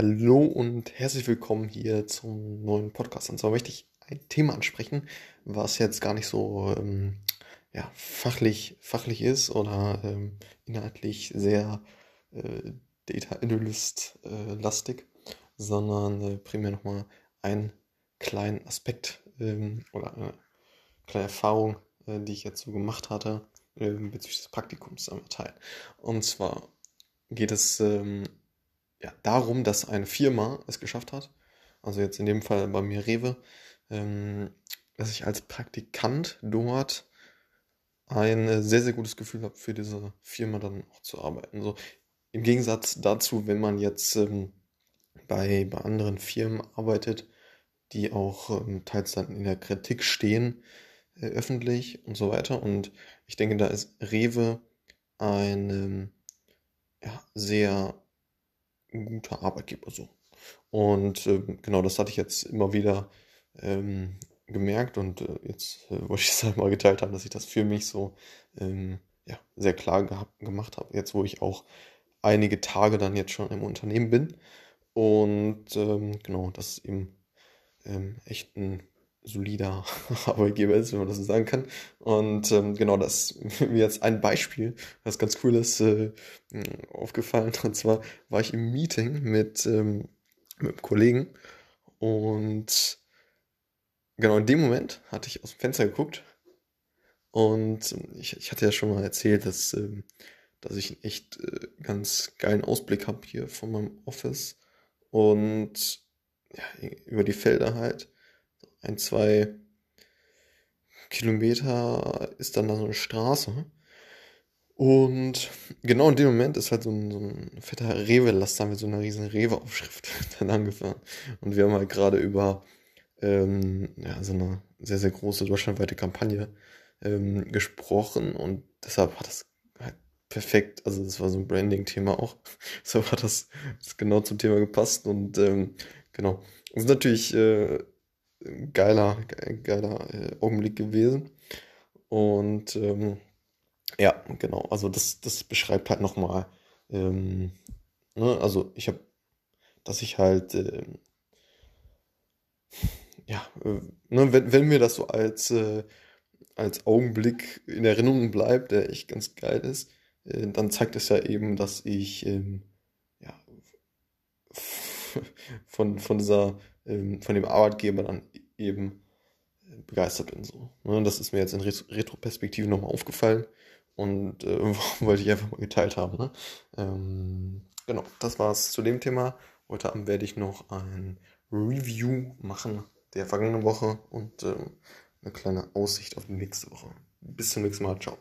Hallo und herzlich willkommen hier zum neuen Podcast. Und zwar möchte ich ein Thema ansprechen, was jetzt gar nicht so ähm, ja, fachlich, fachlich ist oder ähm, inhaltlich sehr äh, Data Analyst äh, sondern äh, primär nochmal einen kleinen Aspekt ähm, oder eine kleine Erfahrung, äh, die ich jetzt so gemacht hatte ähm, bezüglich des Praktikums einmal teilen. Und zwar geht es ähm, ja, darum, dass eine Firma es geschafft hat, also jetzt in dem Fall bei mir Rewe, ähm, dass ich als Praktikant dort ein äh, sehr, sehr gutes Gefühl habe, für diese Firma dann auch zu arbeiten. So, Im Gegensatz dazu, wenn man jetzt ähm, bei, bei anderen Firmen arbeitet, die auch ähm, teils dann in der Kritik stehen, äh, öffentlich und so weiter. Und ich denke, da ist Rewe ein ähm, ja, sehr guter Arbeitgeber so. Und äh, genau das hatte ich jetzt immer wieder ähm, gemerkt und äh, jetzt äh, wollte ich es halt mal geteilt haben, dass ich das für mich so ähm, ja, sehr klar gehabt, gemacht habe. Jetzt, wo ich auch einige Tage dann jetzt schon im Unternehmen bin. Und ähm, genau, das ist eben ähm, echt ein solider Arbeitgeber ist, wenn man das so sagen kann. Und ähm, genau das mir jetzt ein Beispiel, was ganz cool ist, äh, aufgefallen. Und zwar war ich im Meeting mit, ähm, mit einem Kollegen und genau in dem Moment hatte ich aus dem Fenster geguckt und ich, ich hatte ja schon mal erzählt, dass, ähm, dass ich einen echt äh, ganz geilen Ausblick habe hier von meinem Office und ja, über die Felder halt ein, zwei Kilometer ist dann da so eine Straße. Und genau in dem Moment ist halt so ein, so ein fetter Rewe-Laster mit so einer riesen Rewe-Aufschrift dann angefahren. Und wir haben halt gerade über ähm, ja, so eine sehr, sehr große deutschlandweite Kampagne ähm, gesprochen und deshalb hat das halt perfekt, also das war so ein Branding-Thema auch, deshalb hat das, das genau zum Thema gepasst und ähm, genau. Es ist natürlich äh, geiler, geiler äh, Augenblick gewesen. Und ähm, ja, genau, also das, das beschreibt halt nochmal, ähm, ne, also ich habe, dass ich halt, äh, ja, äh, ne, wenn, wenn mir das so als, äh, als Augenblick in Erinnerung bleibt, der echt ganz geil ist, äh, dann zeigt es ja eben, dass ich, ähm, ja, von, von dieser ähm, von dem Arbeitgeber dann eben begeistert bin. So. Ne? Das ist mir jetzt in Retroperspektive nochmal aufgefallen und äh, wollte ich einfach mal geteilt haben. Ne? Ähm, genau, das war es zu dem Thema. Heute Abend werde ich noch ein Review machen der vergangenen Woche und ähm, eine kleine Aussicht auf die nächste Woche. Bis zum nächsten Mal. Ciao.